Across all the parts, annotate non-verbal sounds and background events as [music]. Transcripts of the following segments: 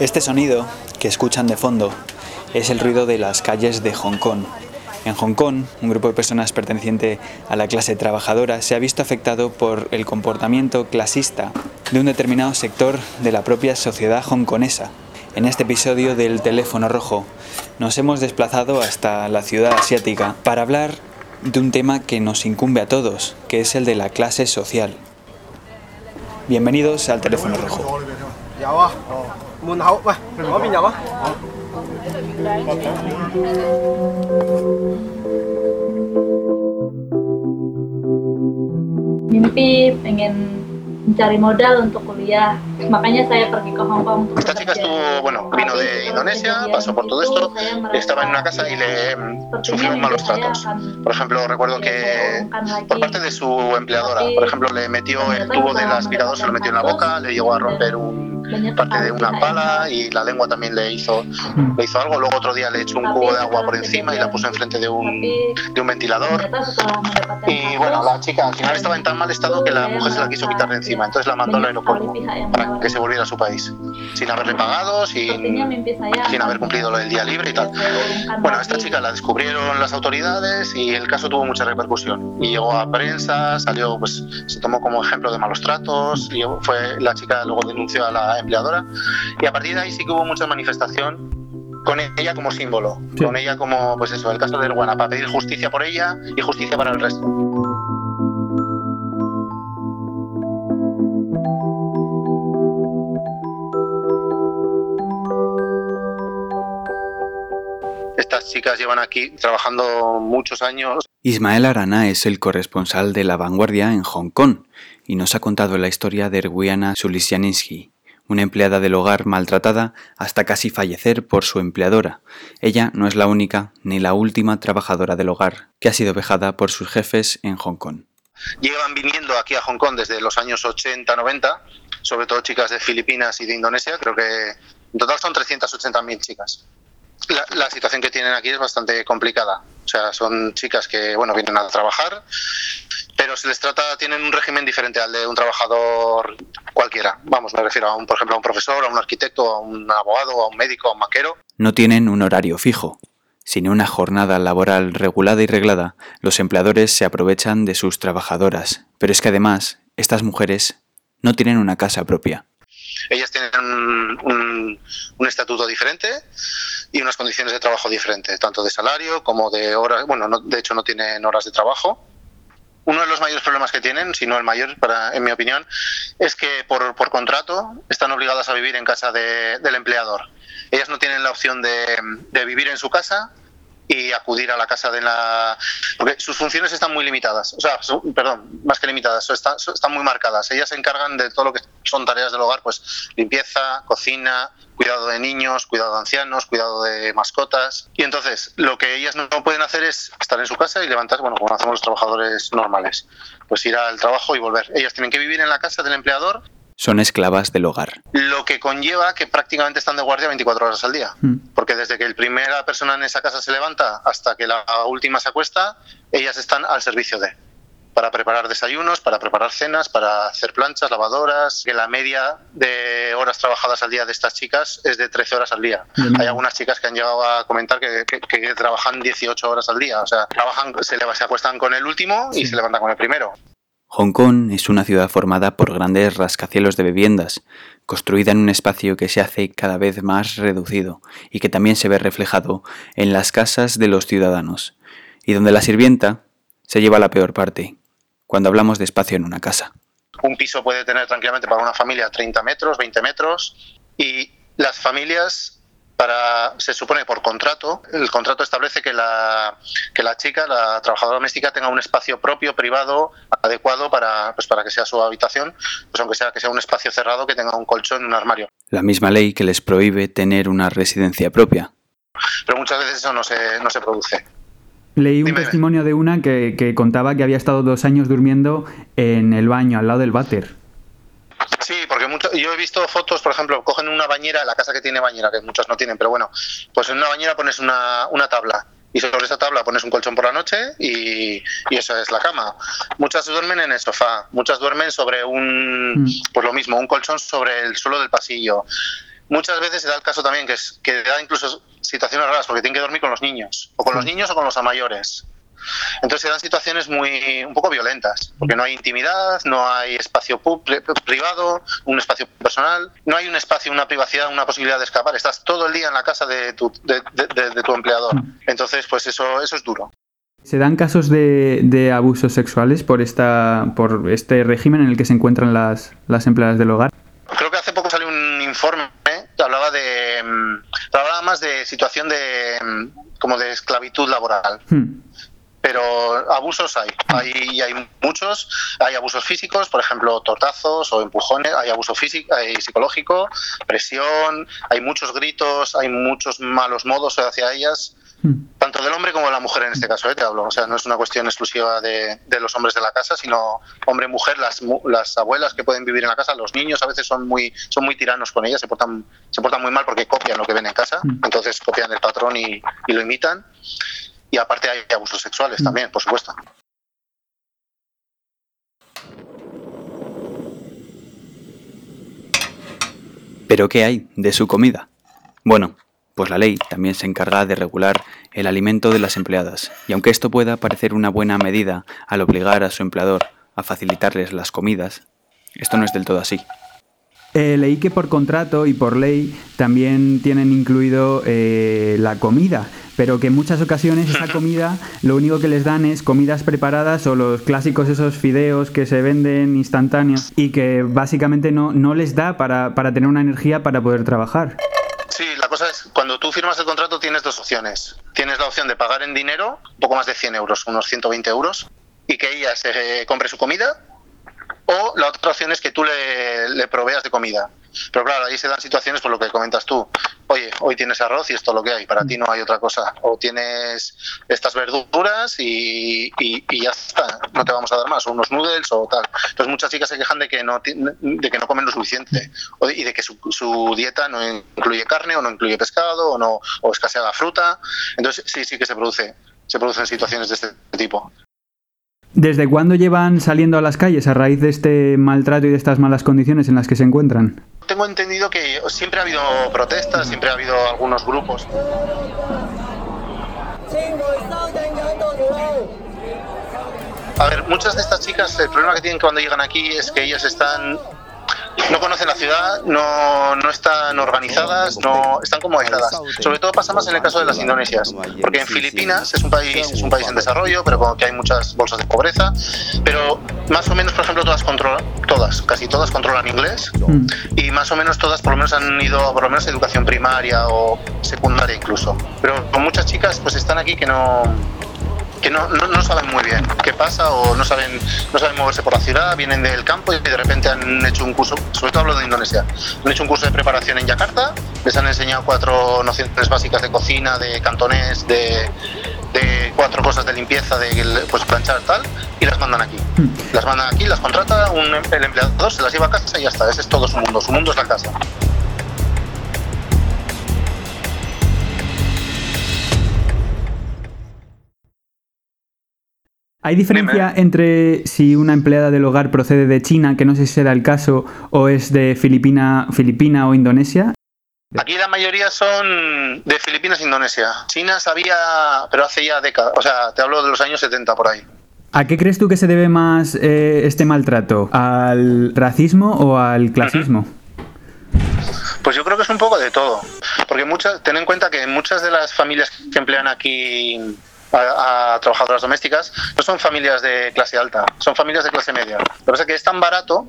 Este sonido que escuchan de fondo es el ruido de las calles de Hong Kong. En Hong Kong, un grupo de personas perteneciente a la clase trabajadora se ha visto afectado por el comportamiento clasista de un determinado sector de la propia sociedad hongkonesa. En este episodio del teléfono rojo nos hemos desplazado hasta la ciudad asiática para hablar de un tema que nos incumbe a todos, que es el de la clase social. Bienvenidos al teléfono rojo. mimpi pengen mencari modal untuk kuliah. Makanya saya pergi ke Hong Kong untuk Esta chica estuvo, bueno, vino de Indonesia, pasó por todo esto, estaba en una casa y le sufrió malos tratos. Por ejemplo, recuerdo que por parte de su empleadora, por ejemplo, le metió el tubo del aspirador, se lo metió en la boca, le llegó a romper un parte de una pala y la lengua también le hizo, le hizo algo. Luego otro día le echó un cubo de agua por encima y la puso enfrente de un, de un ventilador. Y bueno, la chica al final estaba en tan mal estado que la mujer se la quiso quitar de encima, entonces la mandó al aeropuerto para que se volviera a su país, sin haberle pagado, sin, sin haber cumplido el día libre y tal. Bueno, esta chica la descubrieron las autoridades y el caso tuvo mucha repercusión. Y llegó a prensa, salió, pues se tomó como ejemplo de malos tratos, y fue la chica luego denunció a la empleadora. Y a partir de ahí sí que hubo mucha manifestación con ella como símbolo, con ella como, pues eso, el caso de Erguana, para pedir justicia por ella y justicia para el resto. Chicas llevan aquí trabajando muchos años. Ismael Arana es el corresponsal de La Vanguardia en Hong Kong y nos ha contado la historia de Erguiana Sulisianinsky, una empleada del hogar maltratada hasta casi fallecer por su empleadora. Ella no es la única ni la última trabajadora del hogar que ha sido vejada por sus jefes en Hong Kong. Llevan viniendo aquí a Hong Kong desde los años 80-90, sobre todo chicas de Filipinas y de Indonesia, creo que en total son 380.000 chicas. La, la, situación que tienen aquí es bastante complicada. O sea, son chicas que, bueno, vienen a trabajar, pero se les trata, tienen un régimen diferente al de un trabajador cualquiera. Vamos, me refiero a un, por ejemplo, a un profesor, a un arquitecto, a un abogado, a un médico, a un maquero. No tienen un horario fijo. Sin una jornada laboral regulada y reglada, los empleadores se aprovechan de sus trabajadoras. Pero es que además, estas mujeres no tienen una casa propia. Ellas tienen un, un, un, estatuto diferente y unas condiciones de trabajo diferentes, tanto de salario como de horas. Bueno, no, de hecho no tienen horas de trabajo. Uno de los mayores problemas que tienen, si no el mayor, para, en mi opinión, es que por, por contrato están obligadas a vivir en casa de, del empleador. Ellas no tienen la opción de, de vivir en su casa y acudir a la casa de la... Porque sus funciones están muy limitadas, o sea, su, perdón, más que limitadas, están, están muy marcadas. Ellas se encargan de todo lo que son tareas del hogar, pues limpieza, cocina, cuidado de niños, cuidado de ancianos, cuidado de mascotas. Y entonces, lo que ellas no pueden hacer es estar en su casa y levantarse, bueno, como hacemos los trabajadores normales, pues ir al trabajo y volver. Ellas tienen que vivir en la casa del empleador son esclavas del hogar. Lo que conlleva que prácticamente están de guardia 24 horas al día. Mm. Porque desde que la primera persona en esa casa se levanta hasta que la última se acuesta, ellas están al servicio de. Para preparar desayunos, para preparar cenas, para hacer planchas, lavadoras. Que la media de horas trabajadas al día de estas chicas es de 13 horas al día. Mm. Hay algunas chicas que han llegado a comentar que, que, que trabajan 18 horas al día. O sea, trabajan, se, se acuestan con el último y sí. se levantan con el primero. Hong Kong es una ciudad formada por grandes rascacielos de viviendas, construida en un espacio que se hace cada vez más reducido y que también se ve reflejado en las casas de los ciudadanos, y donde la sirvienta se lleva la peor parte, cuando hablamos de espacio en una casa. Un piso puede tener tranquilamente para una familia 30 metros, 20 metros, y las familias para, se supone por contrato, el contrato establece que la, que la chica, la trabajadora doméstica, tenga un espacio propio, privado, adecuado para, pues para que sea su habitación, pues aunque sea que sea un espacio cerrado, que tenga un colchón, un armario. La misma ley que les prohíbe tener una residencia propia. Pero muchas veces eso no se, no se produce. Leí un Dime. testimonio de una que, que contaba que había estado dos años durmiendo en el baño, al lado del váter. Sí, porque mucho, yo he visto fotos, por ejemplo, cogen una bañera, la casa que tiene bañera, que muchas no tienen, pero bueno, pues en una bañera pones una, una tabla y sobre esa tabla pones un colchón por la noche y, y eso es la cama. Muchas duermen en el sofá, muchas duermen sobre un, mm. pues lo mismo, un colchón sobre el suelo del pasillo. Muchas veces se da el caso también que, es, que da incluso situaciones raras porque tienen que dormir con los niños, o con los niños o con los mayores. Entonces se dan situaciones muy un poco violentas, porque no hay intimidad, no hay espacio privado, un espacio personal, no hay un espacio, una privacidad, una posibilidad de escapar. Estás todo el día en la casa de tu, de, tu empleador. Mm. Entonces, pues eso, eso es duro. ¿Se dan casos de, abusos sexuales por, esta, por este régimen en el que se encuentran las, las empleadas del hogar? Creo que hace poco salió un informe que hablaba de mm, hablaba más de situación de mm, como de esclavitud laboral. Hmm pero abusos hay. hay, hay muchos, hay abusos físicos, por ejemplo, tortazos o empujones, hay abuso físico, hay psicológico, presión, hay muchos gritos, hay muchos malos modos hacia ellas, hmm. tanto del hombre como de la mujer en este caso, ¿eh? te hablo. O sea, no es una cuestión exclusiva de, de los hombres de la casa, sino hombre-mujer, las, las abuelas que pueden vivir en la casa, los niños a veces son muy, son muy tiranos con ellas, se portan, se portan muy mal porque copian lo que ven en casa, hmm. entonces copian el patrón y, y lo imitan y aparte hay abusos sexuales mm. también, por supuesto. ¿Pero qué hay de su comida? Bueno, pues la ley también se encarga de regular el alimento de las empleadas, y aunque esto pueda parecer una buena medida al obligar a su empleador a facilitarles las comidas, esto no es del todo así. Eh, leí que por contrato y por ley también tienen incluido eh, la comida, pero que en muchas ocasiones esa [laughs] comida lo único que les dan es comidas preparadas o los clásicos esos fideos que se venden instantáneos y que básicamente no, no les da para, para tener una energía para poder trabajar. Sí, la cosa es, cuando tú firmas el contrato tienes dos opciones. Tienes la opción de pagar en dinero, un poco más de 100 euros, unos 120 euros, y que ella se compre su comida, o la otra opción es que tú le, le proveas de comida. Pero claro, ahí se dan situaciones por lo que comentas tú. Oye, hoy tienes arroz y esto es lo que hay, para ti no hay otra cosa. O tienes estas verduras y, y, ya está, no te vamos a dar más, o unos noodles o tal. Entonces muchas chicas se quejan de que no, de que no comen lo suficiente y de que su, su dieta no incluye carne o no incluye pescado o, no, o escasea la fruta. Entonces sí, sí que se produce, se producen situaciones de este tipo. ¿Desde cuándo llevan saliendo a las calles a raíz de este maltrato y de estas malas condiciones en las que se encuentran? Tengo entendido que siempre ha habido protestas, siempre ha habido algunos grupos. A ver, muchas de estas chicas, el problema que tienen cuando llegan aquí es que ellas están no conocen la ciudad, no, no están organizadas, no están como aisladas. Sobre todo pasa más en el caso de las indonesias, porque en Filipinas es un país es un país en desarrollo, pero como que hay muchas bolsas de pobreza, pero más o menos, por ejemplo, todas controlan, todas, casi todas controlan inglés mm. y más o menos todas por lo menos han ido por lo menos a educación primaria o secundaria incluso. Pero con muchas chicas pues están aquí que no que no, no, saben muy bien qué pasa o no saben, no saben moverse por la ciudad, vienen del campo y de repente han hecho un curso, sobre todo hablo de Indonesia, han hecho un curso de preparación en Yakarta, les han enseñado cuatro nociones básicas de cocina, de cantonés, de, de cuatro cosas de limpieza, de pues planchar tal, y las mandan aquí. Hmm. Las mandan aquí, las contrata un, el empleador, se las lleva a casa y ya está, ese es todo su mundo, su mundo es la casa. ¿Hay diferencia entre si una empleada del hogar procede de China, que no sé si será el caso, o es de Filipina, Filipina o Indonesia? Aquí la mayoría son de Filipinas e Indonesia. China sabía, pero hace ya décadas. O sea, te hablo de los años 70 por ahí. ¿A qué crees tú que se debe más eh, este maltrato? ¿Al racismo o al clasismo? Pues yo creo que es un poco de todo. Porque muchas, ten en cuenta que muchas de las familias que emplean aquí a, trabajadoras domésticas, no son familias de clase alta, son familias de clase media. Lo que pasa es que es tan barato,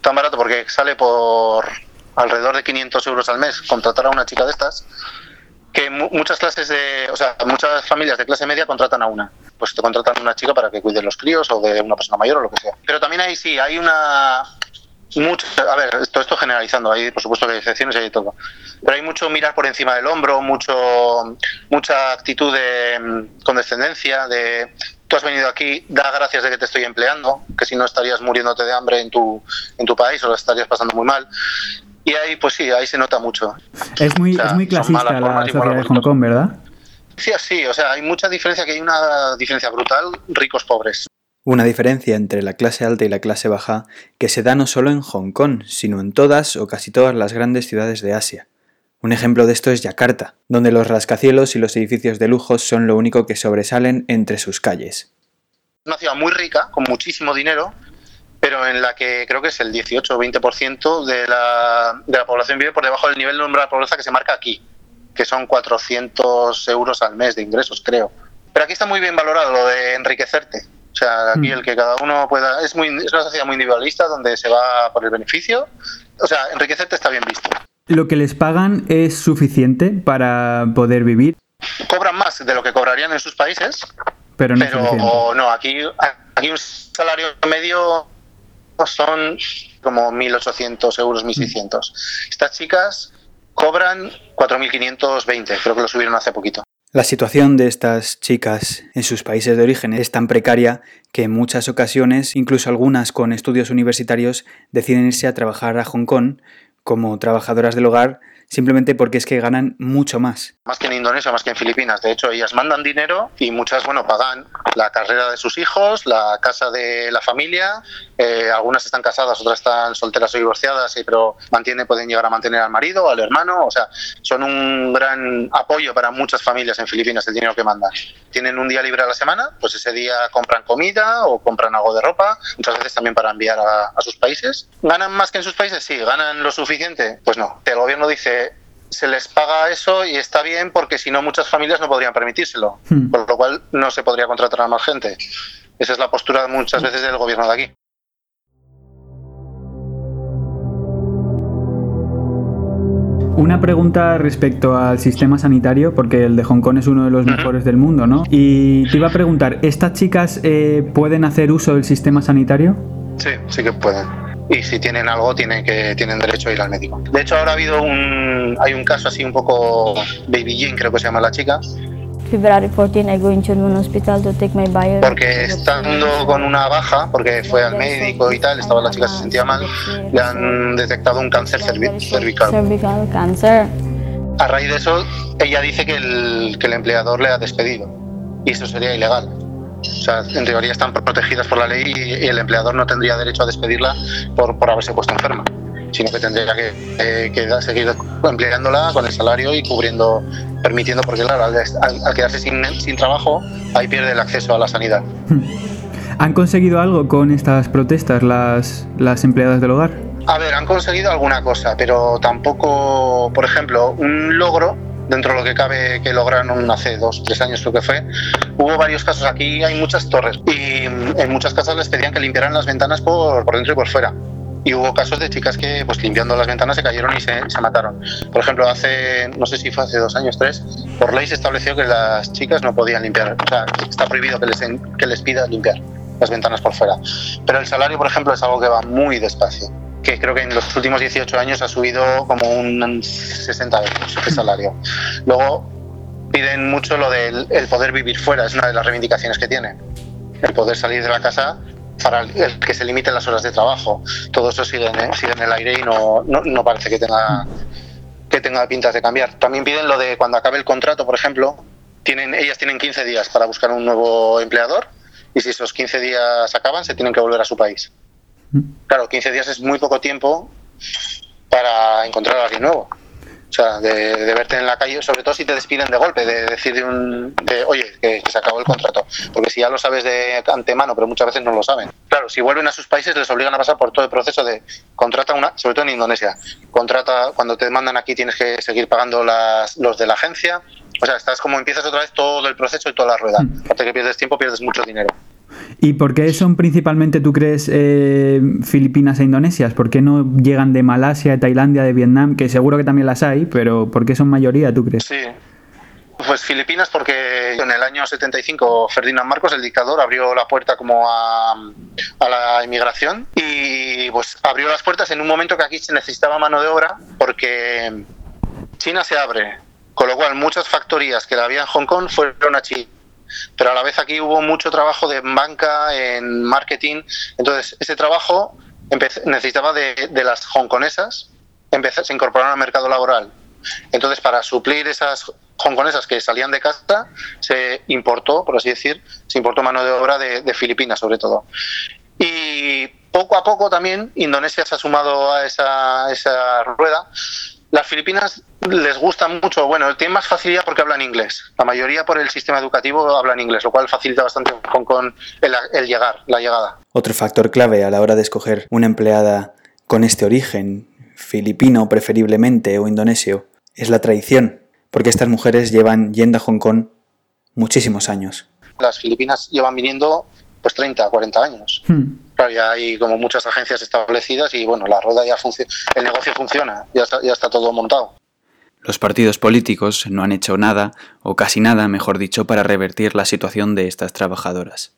tan barato porque sale por alrededor de 500 euros al mes contratar a una chica de estas, que muchas clases de, o sea, muchas familias de clase media contratan a una. Pues te contratan a una chica para que cuide los críos o de una persona mayor o lo que sea. Pero también hay sí, hay una mucho, a ver, todo esto generalizando, hay por supuesto que hay excepciones y hay todo, pero hay mucho mirar por encima del hombro, mucho, mucha actitud de mm, condescendencia, de tú has venido aquí, da gracias de que te estoy empleando, que si no estarías muriéndote de hambre en tu, en tu país o lo estarías pasando muy mal. Y ahí, pues sí, ahí se nota mucho. Es muy, es muy clasista la sociedad de Hong Kong, ¿verdad? Sí, sí, o sea, hay mucha diferencia, que hay una diferencia brutal, ricos-pobres. Una diferencia entre la clase alta y la clase baja que se da no solo en Hong Kong, sino en todas o casi todas las grandes ciudades de Asia. Un ejemplo de esto es Yakarta, donde los rascacielos y los edificios de lujo son lo único que sobresalen entre sus calles. Una ciudad muy rica, con muchísimo dinero, pero en la que creo que es el 18 o 20% de la, de la población vive por debajo del nivel de de pobreza que se marca aquí que son 400 euros al mes de ingresos, creo. Pero aquí está muy bien valorado lo de enriquecerte. O sea, aquí mm. el que cada uno pueda. Es, muy, es una sociedad muy individualista donde se va por el beneficio. O sea, enriquecerte está bien visto. ¿Lo que les pagan es suficiente para poder vivir? Cobran más de lo que cobrarían en sus países. Pero no, pero, no aquí, aquí un salario medio son como 1.800 euros, 1.600. Estas chicas cobran 4.520, creo que lo subieron hace poquito. La situación de estas chicas en sus países de origen es tan precaria que en muchas ocasiones, incluso algunas con estudios universitarios, deciden irse a trabajar a Hong Kong como trabajadoras del hogar simplemente porque es que ganan mucho más. Más que en Indonesia, más que en Filipinas. De hecho, ellas mandan dinero y muchas, bueno, pagan la carrera de sus hijos, la casa de la familia. Eh, algunas están casadas, otras están solteras o divorciadas, pero mantienen, pueden llegar a mantener al marido, al hermano. O sea, son un gran apoyo para muchas familias en Filipinas el dinero que mandan. Tienen un día libre a la semana, pues ese día compran comida o compran algo de ropa, muchas veces también para enviar a, a sus países. ¿Ganan más que en sus países? Sí. ¿Ganan lo suficiente? Pues no. El gobierno dice se les paga eso y está bien porque si no muchas familias no podrían permitírselo, hmm. por lo cual no se podría contratar a más gente. Esa es la postura muchas veces del gobierno de aquí. Una pregunta respecto al sistema sanitario, porque el de Hong Kong es uno de los mejores del mundo, ¿no? Y te iba a preguntar, ¿estas chicas eh, pueden hacer uso del sistema sanitario? Sí, sí que pueden y si tienen algo tienen que tienen derecho a ir al médico. De hecho ahora ha habido un hay un caso así un poco Baby Jane creo que se llama la chica. February 14 I go into un hospital to take my bio. Porque estando con una baja, porque fue al médico y tal, estaba la chica se sentía mal, le han detectado un cáncer cervical. Cervical cancer. A raíz de eso, ella dice que el, que el empleador le ha despedido y eso sería ilegal. O sea, en teoría están protegidas por la ley y el empleador no tendría derecho a despedirla por, por haberse puesto enferma, sino que tendría que, eh, seguir empleándola con el salario y cubriendo, permitiendo, porque claro, al, quedarse sin, sin trabajo, ahí pierde el acceso a la sanidad. ¿Han conseguido algo con estas protestas las, las empleadas del hogar? A ver, han conseguido alguna cosa, pero tampoco, por ejemplo, un logro dentro de lo que cabe que lograron hace dos, tres años creo que fue, hubo varios casos. Aquí hay muchas torres y en muchas casas les pedían que limpiaran las ventanas por, dentro y por fuera. Y hubo casos de chicas que, pues limpiando las ventanas, se cayeron y se, se, mataron. Por ejemplo, hace, no sé si fue hace dos años, tres, por ley se estableció que las chicas no podían limpiar. O sea, está prohibido que les, que les pida limpiar las ventanas por fuera. Pero el salario, por ejemplo, es algo que va muy despacio que creo que en los últimos 18 años ha subido como un 60 euros el salario. Luego piden mucho lo del poder vivir fuera, es una de las reivindicaciones que tienen. El poder salir de la casa para el que se limiten las horas de trabajo. Todo eso sigue en, el aire y no, no, parece que tenga, que tenga pintas de cambiar. También piden lo de cuando acabe el contrato, por ejemplo, tienen, ellas tienen 15 días para buscar un nuevo empleador y si esos 15 días acaban se tienen que volver a su país. Claro, 15 días es muy poco tiempo para encontrar a alguien nuevo. O sea, de, verte en la calle, sobre todo si te despiden de golpe, de decir de un, de, oye, que, se acabó el contrato. Porque si ya lo sabes de antemano, pero muchas veces no lo saben. Claro, si vuelven a sus países les obligan a pasar por todo el proceso de contrata una, sobre todo en Indonesia, contrata, cuando te mandan aquí tienes que seguir pagando las, los de la agencia. O sea, estás como empiezas otra vez todo el proceso y toda la rueda. Mm. Aparte que pierdes tiempo, pierdes mucho dinero. ¿Y por qué son principalmente, tú crees, eh, Filipinas e Indonesias? ¿Por qué no llegan de Malasia, de Tailandia, de Vietnam? Que seguro que también las hay, pero ¿por qué son mayoría, tú crees? Sí. Pues Filipinas porque en el año 75 Ferdinand Marcos, el dictador, abrió la puerta como a, a la inmigración y pues abrió las puertas en un momento que aquí se necesitaba mano de obra porque China se abre, con lo cual muchas factorías que la había en Hong Kong fueron a China pero a la vez aquí hubo mucho trabajo de banca, en marketing, entonces ese trabajo necesitaba de, las hongkonesas se incorporaron al mercado laboral. Entonces, para suplir esas hongkonesas que salían de casa, se importó, por así decir, se importó mano de obra de, Filipinas sobre todo. Y poco a poco también Indonesia se ha sumado a esa, esa rueda. Las Filipinas les gusta mucho, bueno, tienen más facilidad porque hablan inglés. La mayoría por el sistema educativo hablan inglés, lo cual facilita bastante con, con el, llegar, la llegada. Otro factor clave a la hora de escoger una empleada con este origen, filipino preferiblemente o indonesio, es la tradición, porque estas mujeres llevan yendo a Hong Kong muchísimos años. Las Filipinas llevan viniendo pues 30, 40 años. Hmm. Ya hay como muchas agencias establecidas y bueno, la rueda ya funciona, el negocio funciona, ya está todo montado. Los partidos políticos no han hecho nada, o casi nada, mejor dicho, para revertir la situación de estas trabajadoras.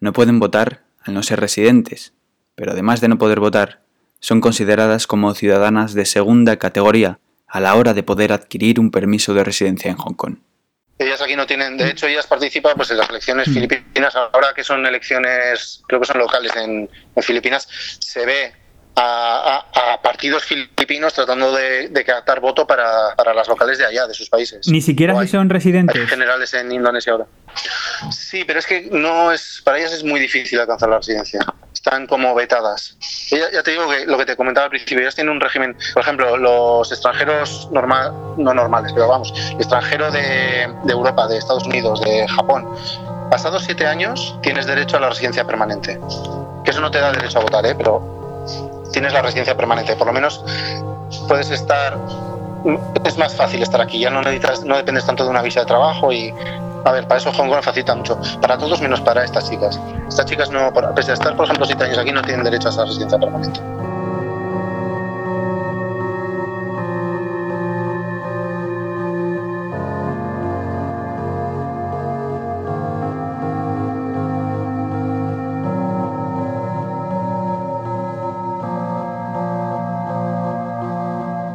No pueden votar al no ser residentes, pero además de no poder votar, son consideradas como ciudadanas de segunda categoría a la hora de poder adquirir un permiso de residencia en Hong Kong. Ellas aquí no tienen, de hecho, ellas participan pues, en las elecciones mm. filipinas, ahora que son elecciones, creo que son locales en, en Filipinas, se ve a, partidos filipinos tratando de, captar voto para, las locales de allá, de sus países. Ni siquiera si son residentes. generales en Indonesia ahora. Sí, pero es que no es para ellas es muy difícil alcanzar la residencia. Están como vetadas. Ya, te digo que lo que te comentaba al principio, ellas tienen un régimen, por ejemplo, los extranjeros normal, no normales, pero vamos, extranjero de, de Europa, de Estados Unidos, de Japón, pasados siete años tienes derecho a la residencia permanente. Que eso no te da derecho a votar, ¿eh? pero tienes la residencia permanente. Por lo menos puedes estar. Es más fácil estar aquí, ya no necesitas, no dependes tanto de una visa de trabajo y. A ver, para eso Hong Kong facilita mucho. Para todos menos para estas chicas. Estas chicas no, pese a estar, por ejemplo, siete años aquí, no tienen derecho a esa residencia permanente.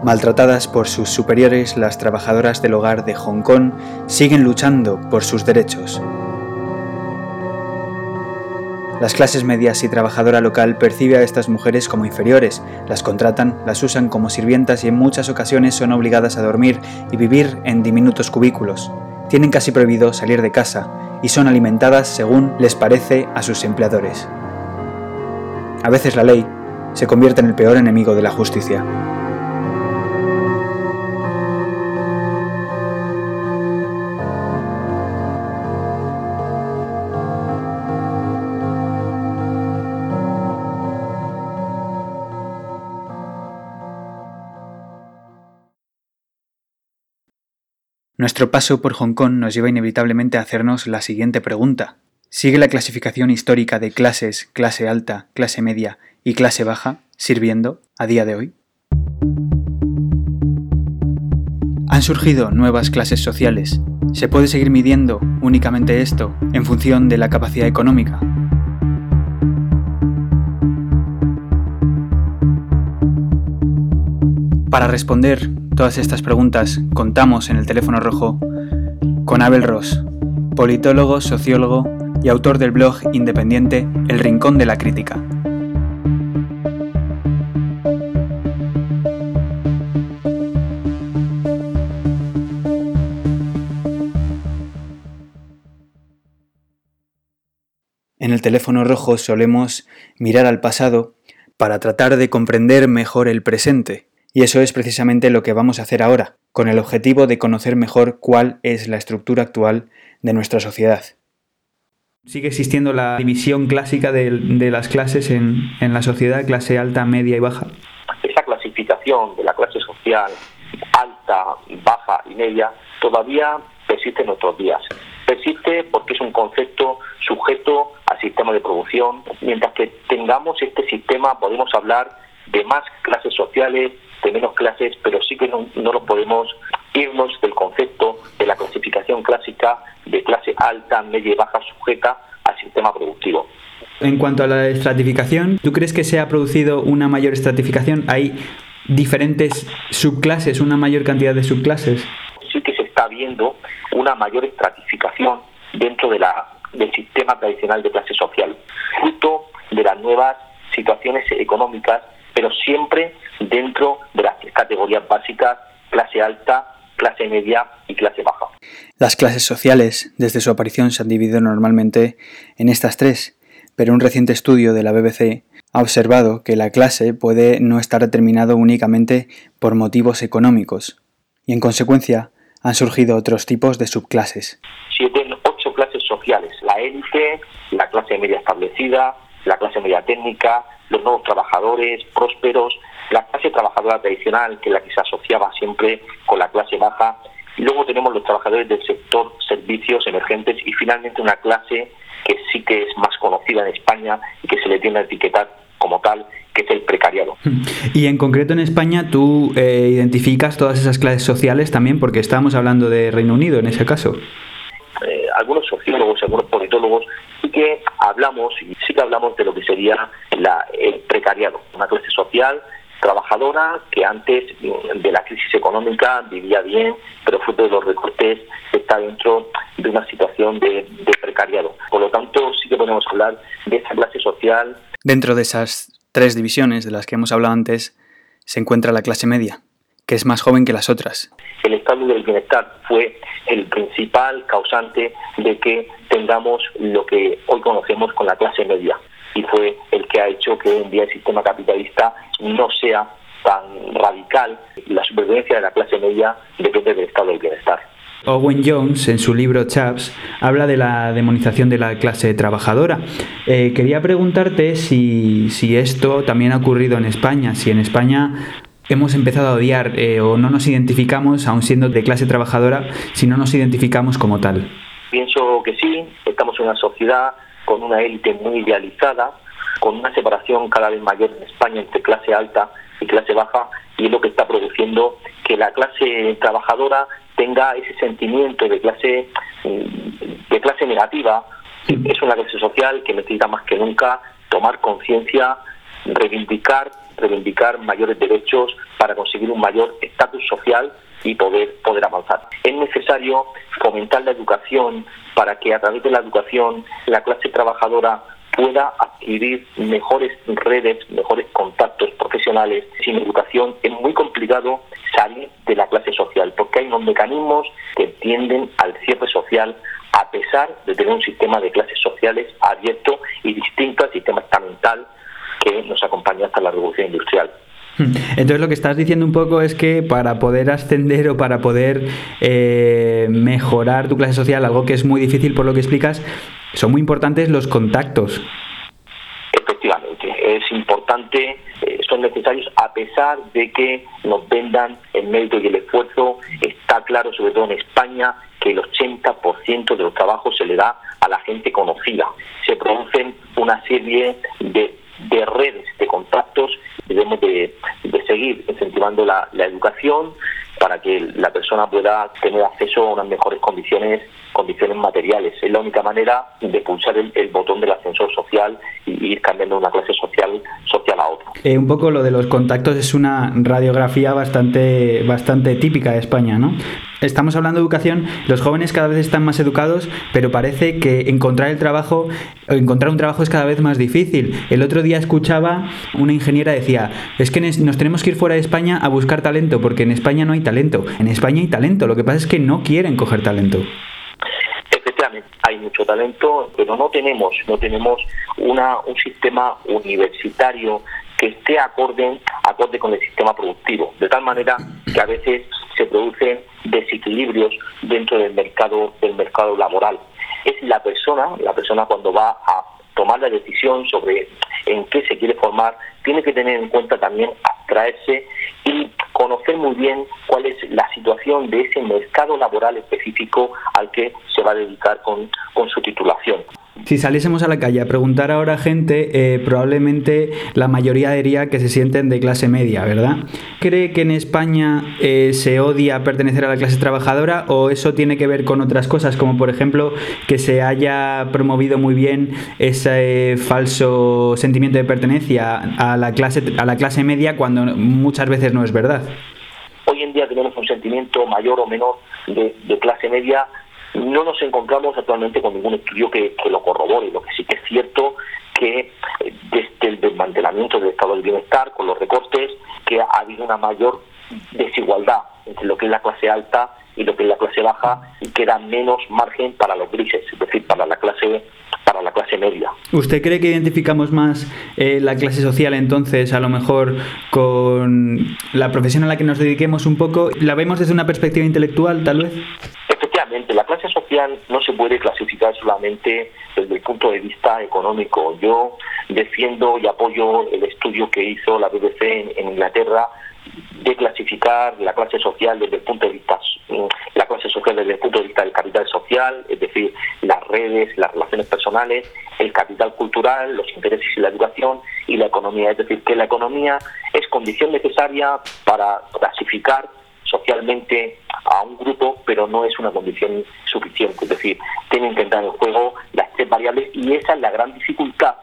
Maltratadas por sus superiores, las trabajadoras del hogar de Hong Kong siguen luchando por sus derechos. Las clases medias y trabajadora local percibe a estas mujeres como inferiores, las contratan, las usan como sirvientas y en muchas ocasiones son obligadas a dormir y vivir en diminutos cubículos. Tienen casi prohibido salir de casa y son alimentadas según les parece a sus empleadores. A veces la ley se convierte en el peor enemigo de la justicia. Nuestro paso por Hong Kong nos lleva inevitablemente a hacernos la siguiente pregunta. ¿Sigue la clasificación histórica de clases, clase alta, clase media y clase baja sirviendo a día de hoy? Han surgido nuevas clases sociales. ¿Se puede seguir midiendo únicamente esto en función de la capacidad económica? Para responder todas estas preguntas contamos en el teléfono rojo con Abel Ross, politólogo, sociólogo y autor del blog independiente El Rincón de la Crítica. En el teléfono rojo solemos mirar al pasado para tratar de comprender mejor el presente y eso es precisamente lo que vamos a hacer ahora, con el objetivo de conocer mejor cuál es la estructura actual de nuestra sociedad. Sigue existiendo la división clásica de, las clases en, en, la sociedad, clase alta, media y baja. Esa clasificación de la clase social alta, baja y media todavía persiste en nuestros días. Persiste porque es un concepto sujeto al sistema de producción. Mientras que tengamos este sistema podemos hablar de más clases sociales, de menos clases, pero sí que no, no lo podemos irnos del concepto de la clasificación clásica de clase alta, media y baja sujeta al sistema productivo. En cuanto a la estratificación, ¿tú crees que se ha producido una mayor estratificación? ¿Hay diferentes subclases, una mayor cantidad de subclases? Sí que se está viendo una mayor estratificación dentro de la, del sistema tradicional de clase social, fruto de las nuevas situaciones económicas, pero siempre dentro de las categorías básicas, clase alta, clase media y clase baja. Las clases sociales, desde su aparición, se han dividido normalmente en estas tres, pero un reciente estudio de la BBC ha observado que la clase puede no estar determinado únicamente por motivos económicos, y en consecuencia han surgido otros tipos de subclases. Siete, ocho clases sociales, la élite, la clase media establecida, la clase media técnica, los nuevos trabajadores prósperos, la clase trabajadora tradicional, que es la que se asociaba siempre con la clase baja, y luego tenemos los trabajadores del sector servicios emergentes y finalmente una clase que sí que es más conocida en España y que se le tiene a etiquetar como tal, que es el precariado. Y en concreto en España tú eh, identificas todas esas clases sociales también, porque estábamos hablando de Reino Unido en ese caso. Eh, algunos sociólogos, algunos politólogos, que hablamos, y sí que hablamos de lo que sería la, el precariado, una clase social trabajadora que antes de la crisis económica vivía bien, pero fruto de los recortes está dentro de una situación de, de precariado. Por lo tanto, sí que podemos hablar de esa clase social. Dentro de esas tres divisiones de las que hemos hablado antes, se encuentra la clase media, que es más joven que las otras. El estado del bienestar fue el principal causante de que tengamos lo que hoy conocemos con la clase media y fue el que ha hecho que hoy día el sistema capitalista no sea tan radical. La supervivencia de la clase media depende del estado del bienestar. Owen Jones, en su libro Chaps, habla de la demonización de la clase trabajadora. Eh, quería preguntarte si, si, esto también ha ocurrido en España, si en España hemos empezado a odiar eh, o no nos identificamos, aun siendo de clase trabajadora, si no nos identificamos como tal. Pienso que sí, estamos en una sociedad con una élite muy idealizada, con una separación cada vez mayor en España entre clase alta y clase baja, y es lo que está produciendo que la clase trabajadora tenga ese sentimiento de clase de clase negativa. Es una clase social que necesita más que nunca tomar conciencia, reivindicar, reivindicar mayores derechos para conseguir un mayor estatus social y poder poder avanzar. Es necesario fomentar la educación para que a través de la educación la clase trabajadora pueda adquirir mejores redes, mejores contactos profesionales. Sin educación es muy complicado salir de la clase social, porque hay unos mecanismos que tienden al cierre social a pesar de tener un sistema de clases sociales abierto y distinto al sistema estamental que nos acompaña hasta la revolución industrial. Entonces lo que estás diciendo un poco es que para poder ascender o para poder eh, mejorar tu clase social, algo que es muy difícil por lo que explicas, son muy importantes los contactos. Efectivamente, es importante, eh, son necesarios a pesar de que nos vendan el mérito y el esfuerzo. Está claro, sobre todo en España, que el 80% de los trabajos se le da a la gente conocida. Se producen una serie de, de redes de contactos debemos de, seguir incentivando la, educación para que la persona pueda tener acceso a unas mejores condiciones condiciones materiales. Es la única manera de pulsar el, botón del ascensor social y ir cambiando de una clase social social a otra. Eh, un poco lo de los contactos es una radiografía bastante, bastante típica de España, ¿no? Estamos hablando de educación, los jóvenes cada vez están más educados, pero parece que encontrar el trabajo, encontrar un trabajo es cada vez más difícil. El otro día escuchaba una ingeniera decía, es que nos tenemos que ir fuera de España a buscar talento, porque en España no hay talento. En España hay talento, lo que pasa es que no quieren coger talento hay mucho talento, pero no tenemos, no tenemos una, un sistema universitario que esté acorde, acorde con el sistema productivo, de tal manera que a veces se producen desequilibrios dentro del mercado, del mercado laboral. Es la persona, la persona cuando va a tomar la decisión sobre en qué se quiere formar, tiene que tener en cuenta también abstraerse y conocer muy bien cuál es la situación de ese mercado laboral específico al que se va a dedicar con, con su titulación. Si saliésemos a la calle a preguntar ahora a gente, eh, probablemente la mayoría diría que se sienten de clase media, ¿verdad? ¿Cree que en España eh, se odia pertenecer a la clase trabajadora o eso tiene que ver con otras cosas, como por ejemplo que se haya promovido muy bien ese falso sentimiento de pertenencia a la clase, a la clase media cuando muchas veces no es verdad? Hoy en día tenemos un sentimiento mayor o menor de clase media no nos encontramos actualmente con ningún estudio que, lo corrobore. Lo que sí que es cierto que eh, desde el desmantelamiento del estado del bienestar, con los recortes, que ha habido una mayor desigualdad entre lo que es la clase alta y lo que es la clase baja y queda menos margen para los grises, es decir, para la clase para la clase media. ¿Usted cree que identificamos más eh, la clase social entonces, a lo mejor con la profesión a la que nos dediquemos un poco? ¿La vemos desde una perspectiva intelectual, tal vez? Efectivamente, no se puede clasificar solamente desde el punto de vista económico. Yo defiendo y apoyo el estudio que hizo la BBC en Inglaterra de clasificar la clase social desde el punto de vista mm, la clase social desde el punto de vista del capital social, es decir, las redes, las relaciones personales, el capital cultural, los intereses y la educación y la economía, es decir, que la economía es condición necesaria para clasificar socialmente a un grupo, pero no es una condición suficiente, es decir, tienen que entrar en juego las tres variables y esa es la gran dificultad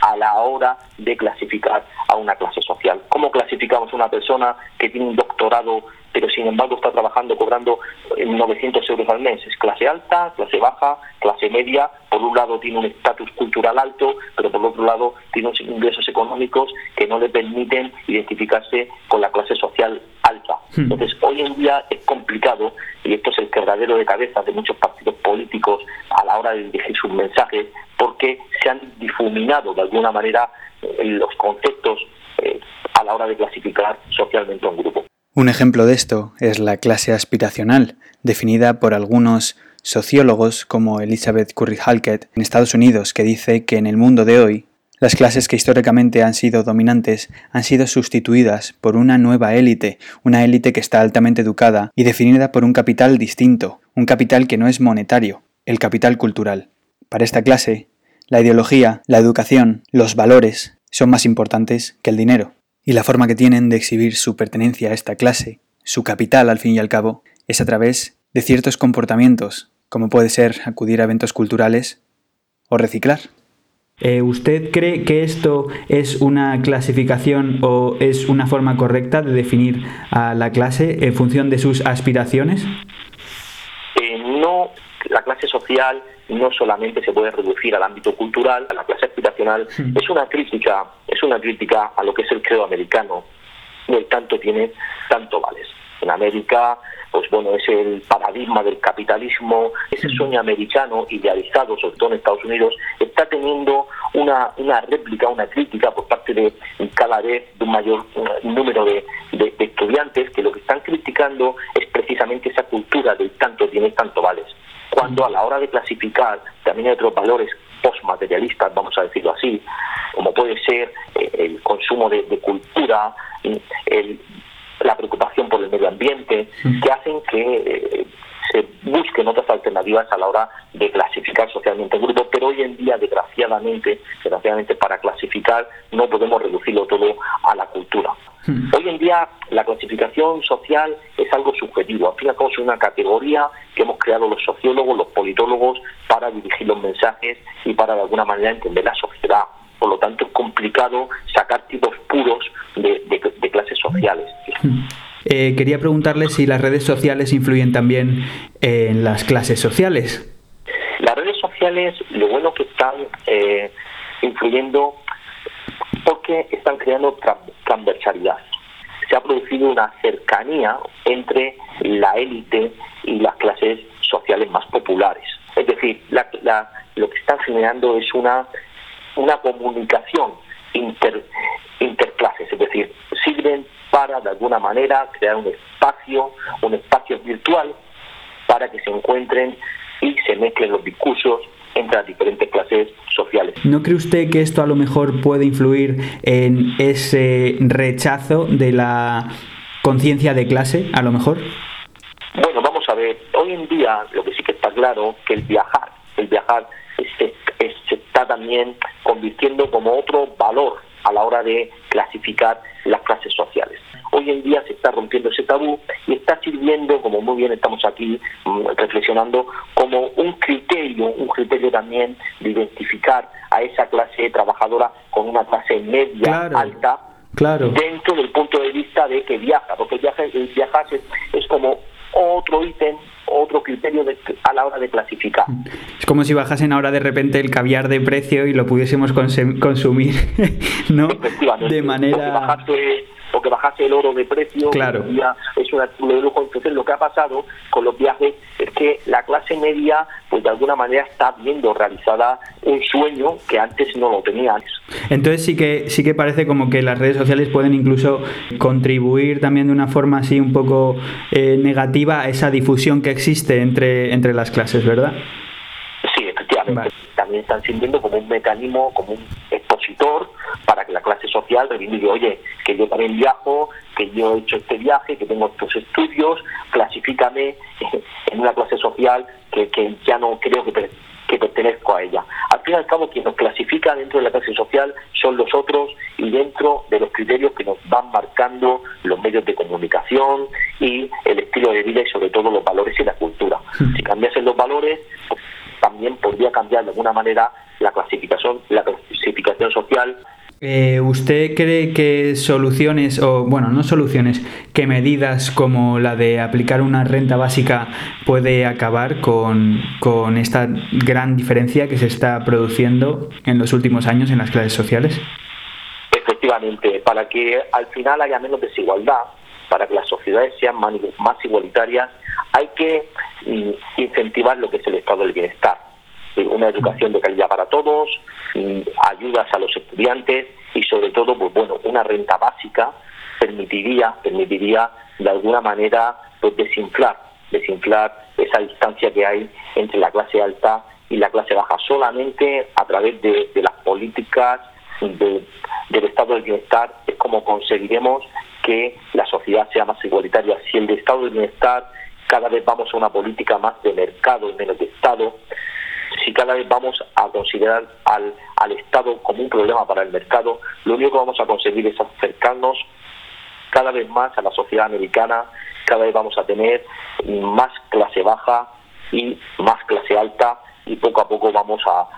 a la hora de clasificar a una clase social. ¿Cómo clasificamos a una persona que tiene un doctorado pero sin embargo está trabajando cobrando 900 eh, euros al mes? Es clase alta, clase baja, clase media. Por un lado tiene un estatus cultural alto, pero por otro lado tiene unos ingresos económicos que no le permiten identificarse con la clase social alta. Hmm. Entonces, hoy en día es complicado, y esto es el quebradero de cabeza de muchos partidos políticos a la hora de dirigir sus mensajes, porque se han difuminado de alguna manera eh, los conceptos eh, a la hora de clasificar socialmente a un grupo. Un ejemplo de esto es la clase aspiracional, definida por algunos sociólogos como Elizabeth Curry Halkett en Estados Unidos, que dice que en el mundo de hoy las clases que históricamente han sido dominantes han sido sustituidas por una nueva élite, una élite que está altamente educada y definida por un capital distinto, un capital que no es monetario, el capital cultural. Para esta clase, la ideología, la educación, los valores son más importantes que el dinero. Y la forma que tienen de exhibir su pertenencia a esta clase, su capital al fin y al cabo, es a través de ciertos comportamientos, como puede ser acudir a eventos culturales o reciclar. Eh, ¿Usted cree que esto es una clasificación o es una forma correcta de definir a la clase en función de sus aspiraciones? Eh, no, la clase social no solamente se puede reducir al ámbito cultural, a la clase aspiracional, hmm. es una crítica, es una crítica a lo que es el credo americano. No el tanto tiene, tanto vales. En América, pues bueno, es el paradigma del capitalismo, ese hmm. sueño americano idealizado, sobre todo en Estados Unidos, está teniendo una, una réplica, una crítica por parte de cada vez de un mayor número de, de, estudiantes que lo que están criticando es precisamente esa cultura del tanto tiene, tanto vales cuando a la hora de clasificar también hay otros valores postmaterialistas, vamos a decirlo así, como puede ser eh, el consumo de, cultura, la preocupación por el medio ambiente, que hacen que eh, se busquen otras alternativas a la hora de clasificar socialmente el grupo, pero hoy en día, desgraciadamente, desgraciadamente para clasificar no podemos reducirlo todo a la cultura. Hmm. Hoy en día la clasificación social es algo subjetivo, al fin y al cabo es una categoría que hemos creado los sociólogos, los politólogos, para dirigir los mensajes y para de alguna manera entender la sociedad. Por lo tanto es complicado sacar tipos puros de, clases sociales. [laughs] Eh, quería preguntarle si las redes sociales influyen también en las clases sociales. Las redes sociales, lo bueno que están eh, influyendo porque están creando transversalidad. Se ha producido una cercanía entre la élite y las clases sociales más populares. Es decir, lo que están generando es una, una comunicación inter, interclases, es decir, sirven para de alguna manera crear un espacio, un espacio virtual para que se encuentren y se mezclen los discursos entre las diferentes clases sociales. ¿No cree usted que esto a lo mejor puede influir en ese rechazo de la conciencia de clase, a lo mejor? Bueno, vamos a ver, hoy en día lo que sí que está claro que el viajar, el viajar se, se está también convirtiendo como otro valor a la hora de clasificar las clases sociales. Hoy en día se está rompiendo ese tabú y está sirviendo, como muy bien estamos aquí mm, reflexionando, como un criterio, un criterio también de identificar a esa clase trabajadora con una clase media alta claro. dentro del punto de vista de que viaja, porque el viaje, el viajar es, como otro ítem, otro criterio a la hora de clasificar. Es como si bajasen ahora de repente el caviar de precio y lo pudiésemos consumir, [laughs] ¿no? De manera o que bajase el oro de precio, claro. es un artículo de lujo. Entonces lo que ha pasado con los viajes es que la clase media, pues de alguna manera está viendo realizada un sueño que antes no lo tenía. Entonces sí que sí que parece como que las redes sociales pueden incluso contribuir también de una forma así un poco eh, negativa a esa difusión que existe entre, entre las clases, ¿verdad? Sí, efectivamente. También están sirviendo como un mecanismo, como un expositor para que la clase social reivindique, oye, que yo también viajo, que yo he hecho este viaje, que tengo estos estudios, clasifícame [laughs] en una clase social que, que ya no creo que, que pertenezco a ella. Al fin y al cabo, quien nos clasifica dentro de la clase social son los otros y dentro de los criterios que nos van marcando los medios de comunicación y el estilo de vida y sobre todo los valores y la cultura. Hmm. Si cambiasen los valores, también podría cambiar de alguna manera la clasificación, la clasificación social eh, ¿Usted cree que soluciones, o bueno, no soluciones, que medidas como la de aplicar una renta básica puede acabar con, con esta gran diferencia que se está produciendo en los últimos años en las clases sociales? Efectivamente, para que al final haya menos desigualdad, para que las sociedades sean más igualitarias, hay que mm, incentivar lo que es el estado del bienestar una educación de calidad para todos, ayudas a los estudiantes y sobre todo, pues bueno, una renta básica permitiría, permitiría de alguna manera pues desinflar, desinflar esa distancia que hay entre la clase alta y la clase baja, solamente a través de, las políticas del estado del bienestar es como conseguiremos que la sociedad sea más igualitaria. Si el estado del bienestar cada vez vamos a una política más de mercado y menos de Estado, si cada vez vamos a considerar al, al Estado como un problema para el mercado, lo único que vamos a conseguir es acercarnos cada vez más a la sociedad americana, cada vez vamos a tener más clase baja y más clase alta y poco a poco vamos a,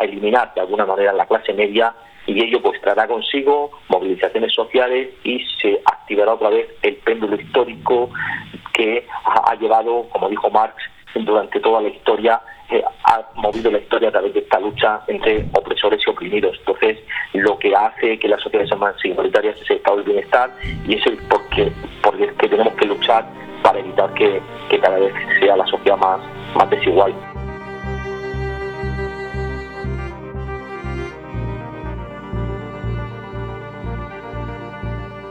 eliminar de alguna manera la clase media y ello pues traerá consigo movilizaciones sociales y se activará otra vez el péndulo histórico que ha llevado, como dijo Marx, durante toda la historia ha movido la historia a través de esta lucha entre opresores y oprimidos. Entonces, lo que hace que las sociedades sean más igualitarias es el estado del bienestar y es el porque, porque que tenemos que luchar para evitar que, cada vez sea la sociedad más, más desigual.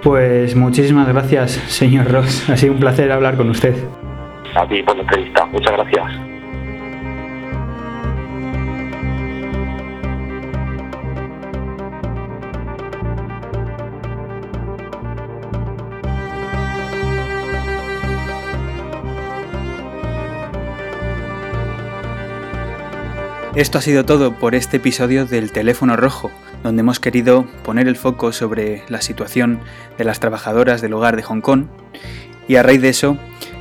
Pues muchísimas gracias, señor Ross. Ha sido un placer hablar con usted. A ti por la entrevista. Muchas gracias. Esto ha sido todo por este episodio del Teléfono Rojo, donde hemos querido poner el foco sobre la situación de las trabajadoras del hogar de Hong Kong y a raíz de eso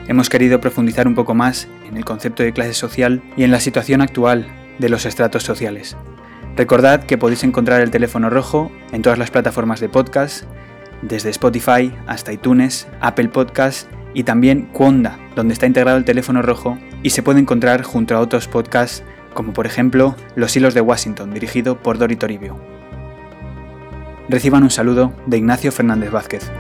hemos querido profundizar un poco más en el concepto de clase social y en la situación actual de los estratos sociales. Recordad que podéis encontrar el teléfono rojo en todas las plataformas de podcast, desde Spotify hasta iTunes, Apple Podcast y también Quonda, donde está integrado el teléfono rojo y se puede encontrar junto a otros podcasts como por ejemplo Los hilos de Washington, dirigido por Dori Toribio. Reciban un saludo de Ignacio Fernández Vázquez.